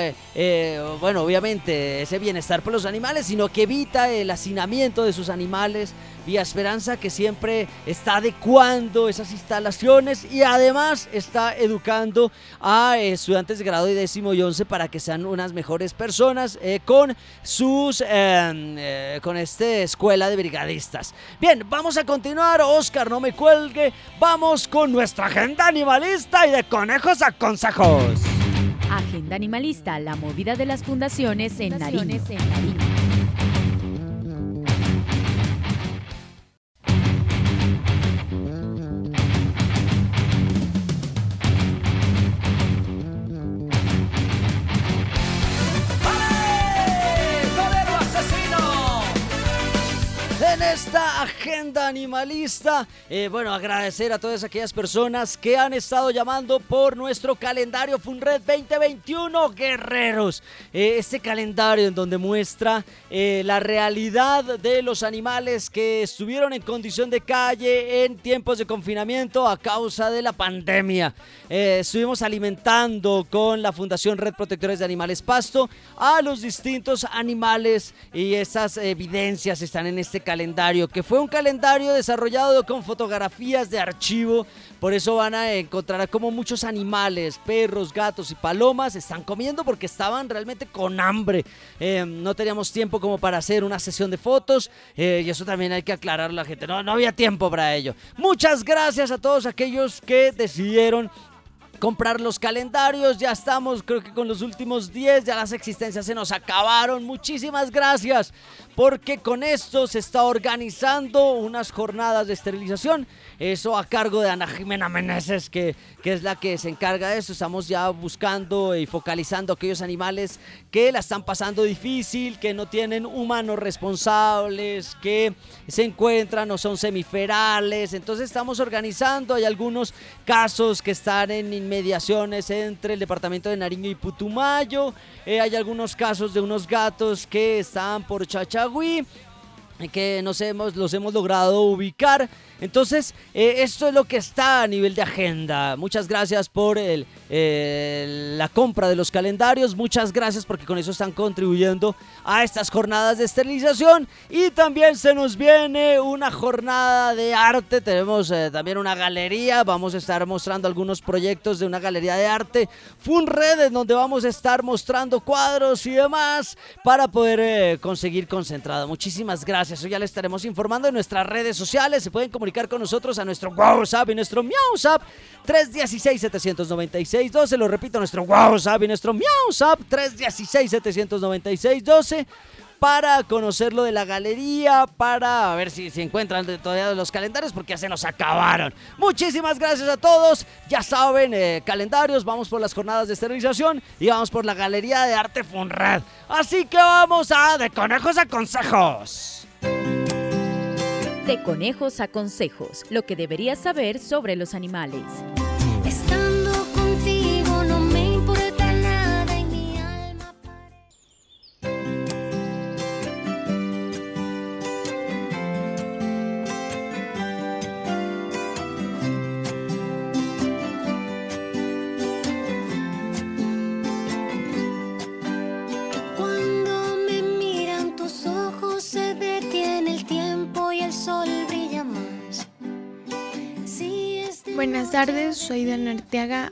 bueno, obviamente ese bienestar por los animales, sino que evita el hacinamiento de sus animales, Vía Esperanza que siempre está adecuando esas instalaciones y además está educando a estudiantes de grado y décimo y once para que sean unas mejores personas eh, con sus em, eh, con esta escuela de brigadistas. Bien, vamos a continuar, Oscar, no me cuelgue, vamos con nuestra agenda animalista y de conejos a consejos.
Agenda animalista, la movida de las fundaciones en Nariño.
Animalista. Eh, bueno, agradecer a todas aquellas personas que han estado llamando por nuestro calendario FUNRED 2021 Guerreros. Eh, este calendario en donde muestra eh, la realidad de los animales que estuvieron en condición de calle en tiempos de confinamiento a causa de la pandemia. estuvimos alimentando con la Fundación Red Protectores de Animales Pasto a los distintos animales y esas evidencias están en este calendario que fue un calendario desarrollado con fotografías de archivo. Por eso van a encontrar como muchos animales, perros, gatos y palomas están comiendo porque estaban realmente con hambre. Eh, no teníamos tiempo como para hacer una sesión de fotos eh, y eso también hay que aclararlo a la gente. No, no había tiempo para ello. Muchas gracias a todos aquellos que decidieron comprar los calendarios. Ya estamos, creo que con los últimos 10, ya las existencias se nos acabaron. Muchísimas gracias, porque con esto se está organizando unas jornadas de esterilización eso a cargo de Ana Jimena Meneses, que, que es la que se encarga de eso. Estamos ya buscando y focalizando aquellos animales que la están pasando difícil, que no tienen humanos responsables, que se encuentran o son semiferales. Entonces estamos organizando. Hay algunos casos que están en inmediaciones entre el departamento de Nariño y Putumayo. Eh, hay algunos casos de unos gatos que están por J'avoue, que nos hemos, los hemos logrado ubicar. Entonces, eh, esto es lo que está a nivel de agenda. Muchas gracias por el, la compra de los calendarios. Muchas gracias porque con eso están contribuyendo a estas jornadas de esterilización. Y también se nos viene una jornada de arte. Tenemos eh, también una galería. Vamos a estar mostrando algunos proyectos de una galería de arte. Funred, en donde vamos a estar mostrando cuadros y demás para poder eh, conseguir concentrado. Muchísimas gracias. Eso ya le estaremos informando en nuestras redes sociales. Se pueden comunicar con nosotros a nuestro WhatsApp y nuestro MiauSap 316-796-12. Lo repito, nuestro WhatsApp y nuestro MiauSap 316-796-12 para conocerlo de la galería, para ver si se encuentran todavía los calendarios, porque ya se nos acabaron. Muchísimas gracias a todos. Ya saben, eh, calendarios, vamos por las jornadas de esterilización y vamos por la galería de arte Funred. Así que vamos a de conejos a consejos.
De conejos a consejos, lo que deberías saber sobre los animales.
Buenas tardes, soy Dan Arteaga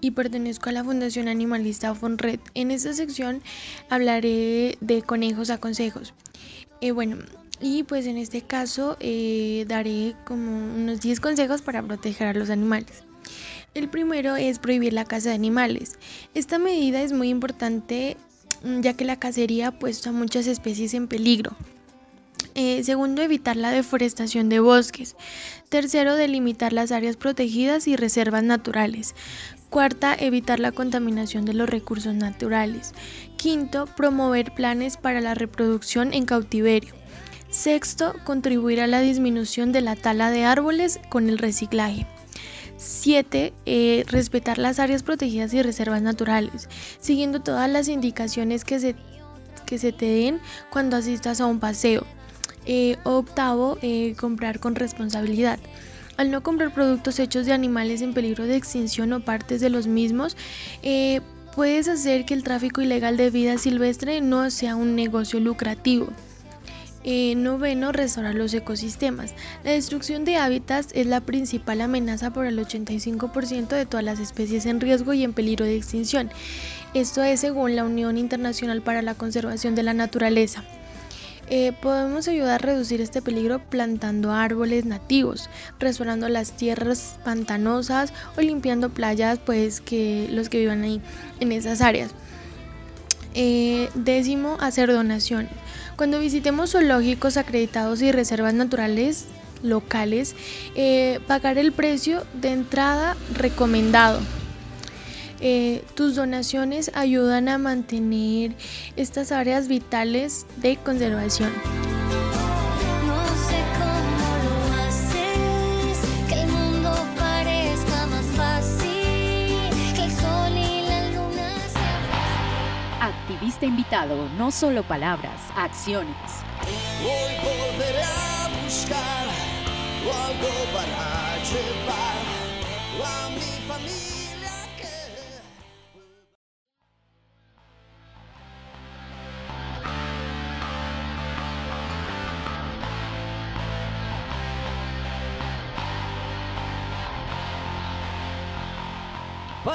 y pertenezco a la Fundación Animalista FONRED. En esta sección hablaré de conejos a consejos. Eh, bueno, y pues en este caso eh, daré como unos 10 consejos para proteger a los animales. El primero es prohibir la caza de animales. Esta medida es muy importante mm, ya que la cacería ha puesto a muchas especies en peligro. Eh, segundo, evitar la deforestación de bosques. Tercero, delimitar las áreas protegidas y reservas naturales. Cuarta, evitar la contaminación de los recursos naturales. Quinto, promover planes para la reproducción en cautiverio. Sexto, contribuir a la disminución de la tala de árboles con el reciclaje. 7. Eh, respetar las áreas protegidas y reservas naturales, siguiendo todas las indicaciones que se, que se te den cuando asistas a un paseo. Eh, octavo, eh, comprar con responsabilidad. Al no comprar productos hechos de animales en peligro de extinción o partes de los mismos, eh, puedes hacer que el tráfico ilegal de vida silvestre no sea un negocio lucrativo. noveno, restaurar los ecosistemas. La destrucción de hábitats es la principal amenaza por el 85% de todas las especies en riesgo y en peligro de extinción. Esto es según la Unión Internacional para la Conservación de la Naturaleza. Eh, podemos ayudar a reducir este peligro plantando árboles nativos, restaurando las tierras pantanosas o limpiando playas, pues que los que vivan ahí en esas áreas. Eh, décimo, hacer donaciones. Cuando visitemos zoológicos acreditados y reservas naturales locales, eh, pagar el precio de entrada recomendado eh, tus donaciones ayudan a mantener estas áreas vitales de conservación.
No sé cómo lo haces, que el mundo parezca más fácil, que el sol y la luna
Activista invitado, no solo palabras, acciones.
Hoy volveré a buscar algo para llevar a mi familia.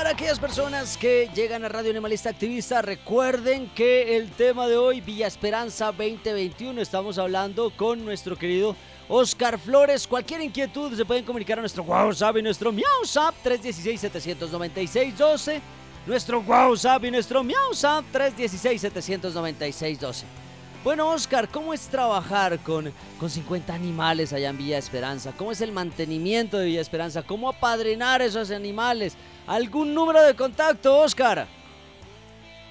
Para aquellas personas que llegan a Radio Animalista Activista, recuerden que el tema de hoy, Villa Esperanza 2021, estamos hablando con nuestro querido Oscar Flores. Cualquier inquietud se pueden comunicar a nuestro WhatsApp y nuestro MiauSap 316-796-12. Nuestro WhatsApp y nuestro MiauSap 316-796-12. Bueno, Oscar, ¿cómo es trabajar con, con 50 animales allá en Villa Esperanza? ¿Cómo es el mantenimiento de Villa Esperanza? ¿Cómo apadrinar esos animales? ¿Algún número de contacto, Oscar?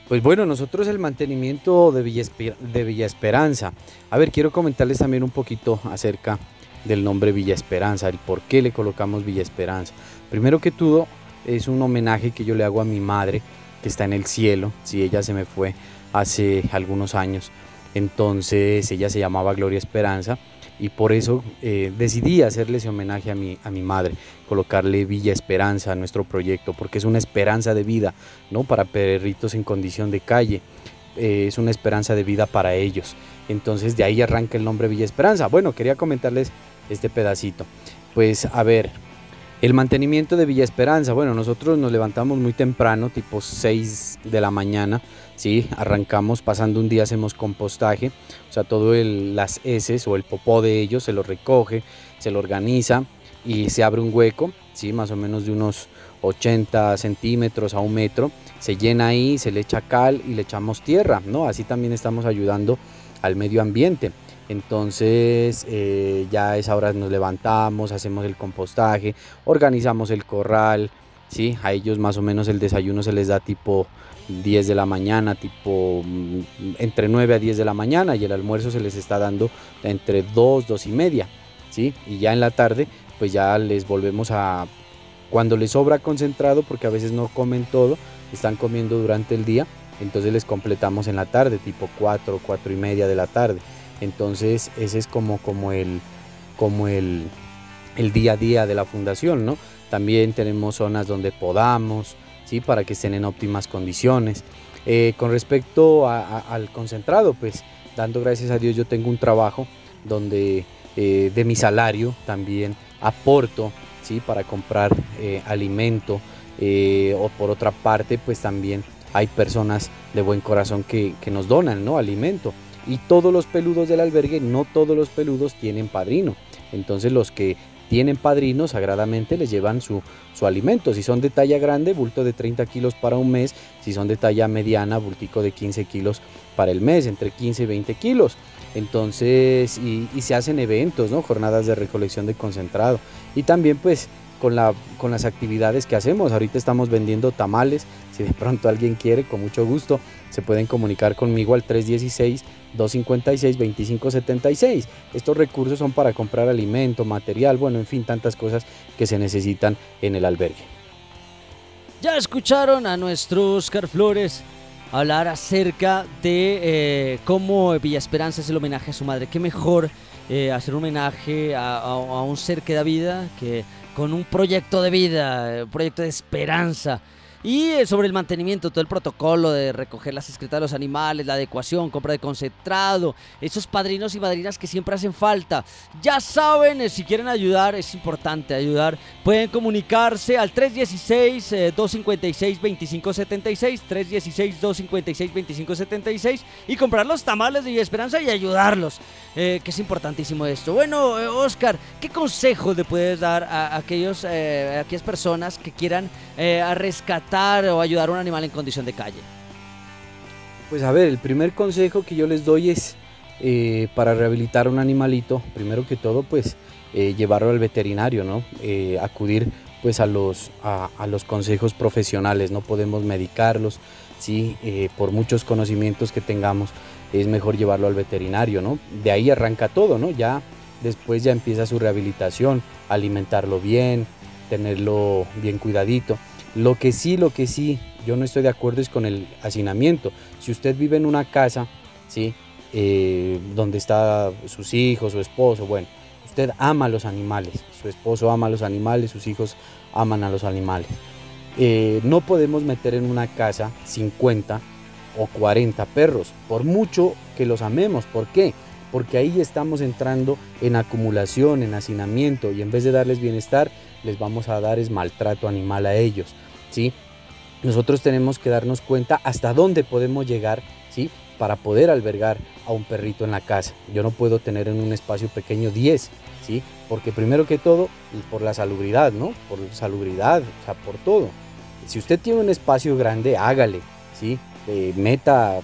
Pues bueno, nosotros el mantenimiento de Villa, Esperanza. A ver, quiero comentarles también un poquito acerca del nombre Villa Esperanza, el por qué le colocamos Villa Esperanza. Primero que todo, es un homenaje que yo le hago a mi madre, que está en el cielo, si ella se me fue hace algunos años. Entonces ella se llamaba Gloria Esperanza y por eso eh, decidí hacerle homenaje a mi, a mi madre, colocarle Villa Esperanza a nuestro proyecto, porque es una esperanza de vida, ¿no? Para perritos en condición de calle, eh, es una esperanza de vida para ellos. Entonces de ahí arranca el nombre Villa Esperanza. Bueno, quería comentarles este pedacito. Pues a ver, el mantenimiento de Villa Esperanza, bueno, nosotros nos levantamos muy temprano, tipo 6 de la mañana, ¿sí? Arrancamos, pasando un día hacemos compostaje, o sea, todo el, las heces o el popó de ellos se lo recoge, se lo organiza y se abre un hueco, ¿sí? Más o menos de unos 80 centímetros a un metro, se llena ahí, se le echa cal y le echamos tierra, ¿no? Así también estamos ayudando al medio ambiente. Entonces eh, ya a esa hora nos levantamos, hacemos el compostaje, organizamos el corral, ¿sí? A ellos más o menos el desayuno se les da tipo 10 de la mañana, tipo mm, entre 9 a 10 de la mañana y el almuerzo se les está dando entre 2, 2 y media, ¿sí? Y ya en la tarde pues ya les volvemos a, cuando les sobra concentrado, porque a veces no comen todo, están comiendo durante el día, entonces les completamos en la tarde, tipo 4, 4 y media de la tarde. Entonces ese es como, el, como el, el día a día de la fundación, ¿no? También tenemos zonas donde podamos, ¿sí? para que estén en óptimas condiciones. Eh, con respecto al concentrado, pues dando gracias a Dios yo tengo un trabajo donde eh, de mi salario también aporto ¿sí? para comprar eh, alimento o por otra parte pues también hay personas de buen corazón que, que nos donan ¿no? alimento y todos los peludos del albergue, no todos los peludos tienen padrino. Entonces los que tienen padrinos, sagradamente les llevan su, su alimento. Si son de talla grande, bulto de 30 kilos para un mes. Si son de talla mediana, bultico de 15 kilos para el mes, entre 15 y 20 kilos. Entonces, y, y se hacen eventos, ¿no? Jornadas de recolección de concentrado. Y también pues con, la, con las actividades que hacemos. Ahorita estamos vendiendo tamales. Si de pronto alguien quiere, con mucho gusto, se pueden comunicar conmigo al 316-256-2576. Estos recursos son para comprar alimento, material, bueno, en fin, tantas cosas que se necesitan en el albergue.
Ya escucharon a nuestro Oscar Flores hablar acerca de eh, cómo Villa Esperanza es el homenaje a su madre. Qué mejor eh, hacer un homenaje a, un ser que da vida que con un proyecto de vida, eh, un proyecto de esperanza. Y eh, sobre el mantenimiento, todo el protocolo de recoger las excretas de los animales, la adecuación, compra de concentrado, esos padrinos y madrinas que siempre hacen falta. Ya saben, eh, si quieren ayudar, es importante ayudar. Pueden comunicarse al 316-256-2576, 316-256-2576 y comprar los tamales de Villa Esperanza y ayudarlos, eh, que es importantísimo esto. Bueno, eh, Oscar, ¿qué consejos le puedes dar a, aquellos, eh, aquellas personas que quieran eh, a rescatar o ayudar a un animal en condición de calle?
Pues a ver, el primer consejo que yo les doy es eh, para rehabilitar un animalito, primero que todo, pues llevarlo al veterinario, ¿no? Acudir pues a los, a, los consejos profesionales, no podemos medicarlos, ¿sí? Por muchos conocimientos que tengamos, es mejor llevarlo al veterinario, ¿no? De ahí arranca todo, ¿no? Ya después ya empieza su rehabilitación, alimentarlo bien, tenerlo bien cuidadito. Lo que sí, lo que sí, yo no estoy de acuerdo es con el hacinamiento. Si usted vive en una casa, ¿sí? Eh, donde está sus hijos, su esposo, bueno, usted ama a los animales, su esposo ama a los animales, sus hijos aman a los animales. Eh, no podemos meter en una casa 50 o 40 perros, por mucho que los amemos. ¿Por qué? Porque ahí estamos entrando en acumulación, en hacinamiento, y en vez de darles bienestar, les vamos a dar es maltrato animal a ellos. ¿sí? Nosotros tenemos que darnos cuenta hasta dónde podemos llegar ¿sí? para poder albergar a un perrito en la casa. Yo no puedo tener en un espacio pequeño 10, ¿sí? porque primero que todo, por la salubridad, ¿no? por salubridad, o sea, por todo. Si usted tiene un espacio grande, hágale, ¿sí? Eh, meta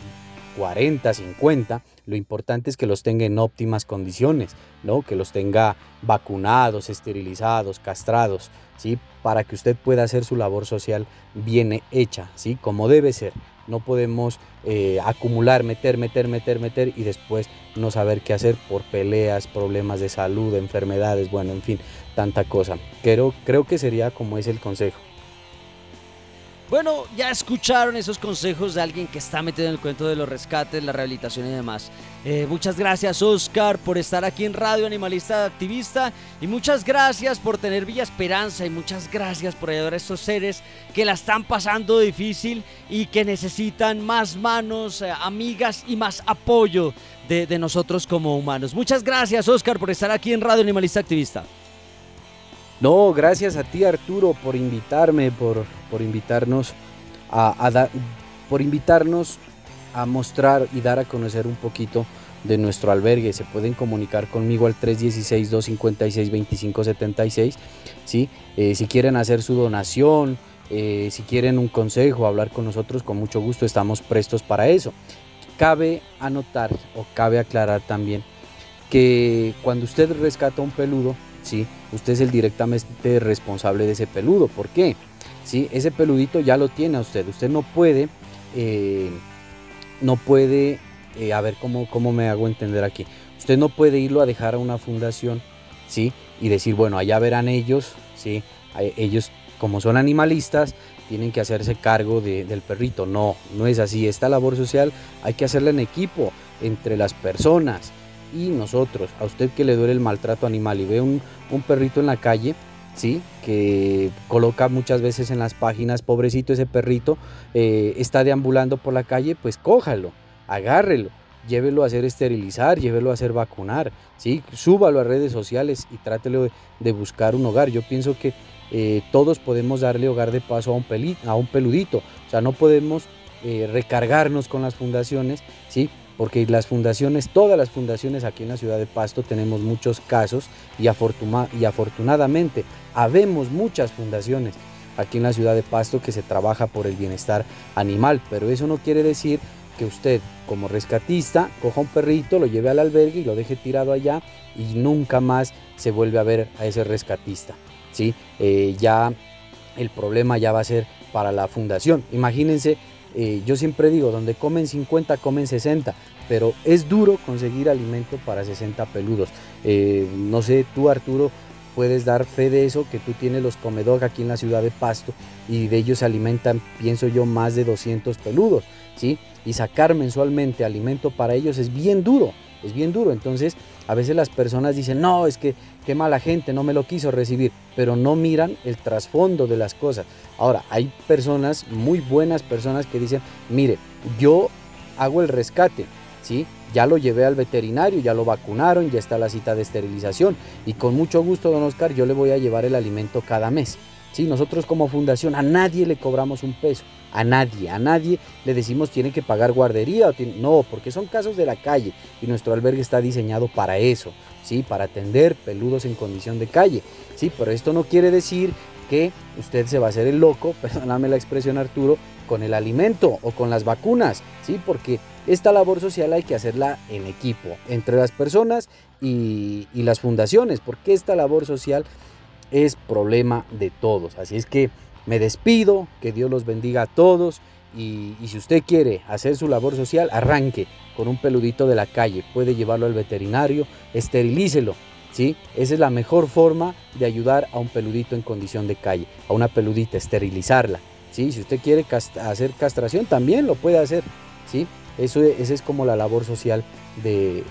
40, 50, lo importante es que los tenga en óptimas condiciones, ¿no? Que los tenga vacunados, esterilizados, castrados, ¿sí? Para que usted pueda hacer su labor social bien hecha, ¿sí? Como debe ser. No podemos eh, acumular, meter, meter, meter, meter y después no saber qué hacer por peleas, problemas de salud, enfermedades, bueno, en fin, tanta cosa. Creo, creo que sería como es el consejo.
Bueno, ya escucharon esos consejos de alguien que está metido en el cuento de los rescates, la rehabilitación y demás. Eh, muchas gracias Oscar por estar aquí en Radio Animalista Activista y muchas gracias por tener Villa Esperanza y muchas gracias por ayudar a estos seres que la están pasando difícil y que necesitan más manos, eh, amigas y más apoyo de, de nosotros como humanos. Muchas gracias Oscar por estar aquí en Radio Animalista Activista.
No, gracias a ti Arturo por invitarme, por, por invitarnos a, a por invitarnos a mostrar y dar a conocer un poquito de nuestro albergue. Se pueden comunicar conmigo al 316-256-2576. ¿sí? Eh, si quieren hacer su donación, eh, si quieren un consejo, hablar con nosotros, con mucho gusto estamos prestos para eso. Cabe anotar o cabe aclarar también que cuando usted rescata un peludo, ¿sí? usted es el directamente responsable de ese peludo. ¿Por qué? ¿Sí? Ese peludito ya lo tiene a usted. Usted no puede, eh, no puede, eh, a ver cómo, cómo me hago entender aquí. Usted no puede irlo a dejar a una fundación, ¿sí? Y decir, bueno, allá verán ellos, ¿sí? Ellos, como son animalistas, tienen que hacerse cargo de- del perrito. No, no es así. Esta labor social hay que hacerla en equipo, entre las personas y nosotros. A usted que le duele el maltrato animal y ve un perrito en la calle, ¿sí? Que coloca muchas veces en las páginas, pobrecito ese perrito, eh, está deambulando por la calle, pues cójalo, agárrelo, llévelo a hacer esterilizar, llévelo a hacer vacunar, ¿sí? Súbalo a redes sociales y trátelo de, buscar un hogar. Yo pienso que eh, todos podemos darle hogar de paso a un, peli- a un peludito, o sea, no podemos eh, recargarnos con las fundaciones, ¿sí? porque las fundaciones, todas las fundaciones aquí en la ciudad de Pasto tenemos muchos casos y, y afortunadamente habemos muchas fundaciones aquí en la ciudad de Pasto que se trabaja por el bienestar animal, pero eso no quiere decir que usted como rescatista coja un perrito, lo lleve al albergue y lo deje tirado allá y nunca más se vuelve a ver a ese rescatista. ¿sí? Eh, ya el problema ya va a ser para la fundación. Imagínense, eh, yo siempre digo, donde comen 50, comen 60, pero es duro conseguir alimento para 60 peludos. Eh, no sé, tú Arturo puedes dar fe de eso, que tú tienes los comedog aquí en la ciudad de Pasto y de ellos se alimentan, pienso yo, más de 200 peludos, ¿sí? Y sacar mensualmente alimento para ellos es bien duro, es bien duro. Entonces, a veces las personas dicen, no, es que qué mala gente, no me lo quiso recibir, pero no miran el trasfondo de las cosas. Ahora, hay personas, muy buenas personas que dicen, mire, yo hago el rescate, ¿sí? Ya lo llevé al veterinario, ya lo vacunaron, ya está la cita de esterilización. Y con mucho gusto, don Oscar, yo le voy a llevar el alimento cada mes. Sí, nosotros como fundación a nadie le cobramos un peso, a nadie, a nadie le decimos tiene que pagar guardería o tiene- no, porque son casos de la calle. Y nuestro albergue está diseñado para eso, sí, para atender peludos en condición de calle, sí, pero esto no quiere decir que usted se va a hacer el loco, perdóname la expresión Arturo, con el alimento o con las vacunas, sí, porque esta labor social hay que hacerla en equipo, entre las personas y, las fundaciones, porque esta labor social es problema de todos. Así es que me despido, que Dios los bendiga a todos y, si usted quiere hacer su labor social, arranque con un peludito de la calle, puede llevarlo al veterinario, esterilícelo. ¿Sí? Esa es la mejor forma de ayudar a un peludito en condición de calle, a una peludita, esterilizarla. ¿sí? Si usted quiere hacer castración, también lo puede hacer. ¿sí? Eso, e- esa es como la labor social de,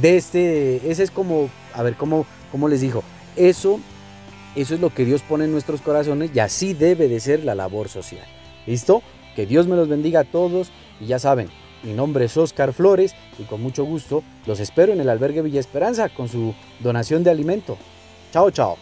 de este, ese es como, a ver, ¿cómo, cómo les dijo? Eso, eso es lo que Dios pone en nuestros corazones y así debe de ser la labor social. ¿Listo? Que Dios me los bendiga a todos y ya saben, mi nombre es Oscar Flores y con mucho gusto los espero en el albergue Villa Esperanza con su donación de alimento. Chao, chao.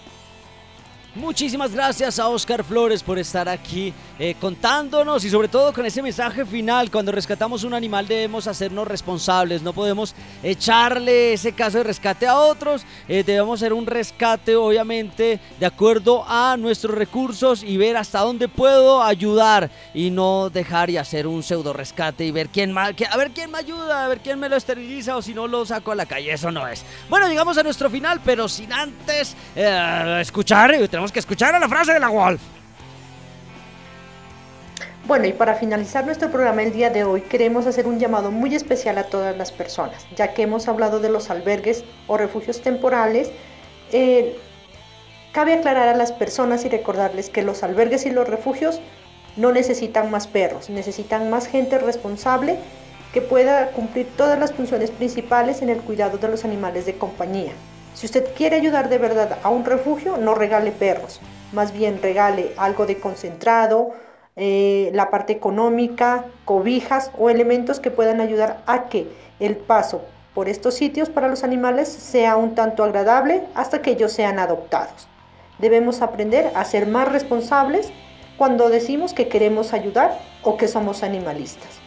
Muchísimas gracias a Oscar Flores por estar aquí eh, contándonos y sobre todo con ese mensaje final. Cuando rescatamos un animal debemos hacernos responsables, no podemos echarle ese caso de rescate a otros. eh, debemos hacer un rescate obviamente de acuerdo a nuestros recursos y ver hasta dónde puedo ayudar y no dejar y hacer un pseudo rescate y ver quién más, a ver quién me ayuda, a ver quién me lo esteriliza o si no lo saco a la calle. Eso no es. Bueno, llegamos a nuestro final, pero sin antes eh, escuchar, eh, tenemos que escuchar a la frase de la Wolf.
Bueno, y para finalizar nuestro programa el día de hoy, queremos hacer un llamado muy especial a todas las personas, ya que hemos hablado de los albergues o refugios temporales. eh, cabe aclarar a las personas y recordarles que los albergues y los refugios no necesitan más perros, necesitan más gente responsable que pueda cumplir todas las funciones principales en el cuidado de los animales de compañía. Si usted quiere ayudar de verdad a un refugio, no regale perros, más bien regale algo de concentrado, eh, la parte económica, cobijas o elementos que puedan ayudar a que el paso por estos sitios para los animales sea un tanto agradable hasta que ellos sean adoptados. Debemos aprender a ser más responsables cuando decimos que queremos ayudar o que somos animalistas.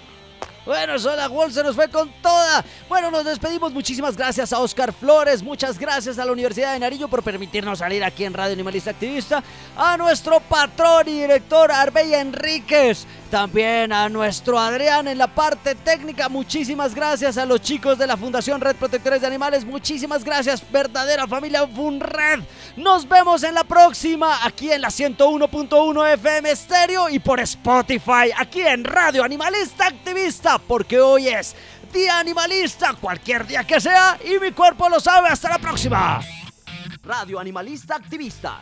Bueno, eso de la Wolf se nos fue con toda. Bueno, nos despedimos. Muchísimas gracias a Oscar Flores. Muchas gracias a la Universidad de Nariño por permitirnos salir aquí en Radio Animalista Activista. A nuestro patrón y director Arbella Enríquez. También a nuestro Adrián en la parte técnica. Muchísimas gracias a los chicos de la Fundación Red Protectores de Animales. Muchísimas gracias, verdadera familia Funred. Nos vemos en la próxima, aquí en la 101.1 FM Estéreo y por Spotify, aquí en Radio Animalista Activista, porque hoy es Día Animalista, cualquier día que sea, y mi cuerpo lo sabe. Hasta la próxima. Radio Animalista Activista.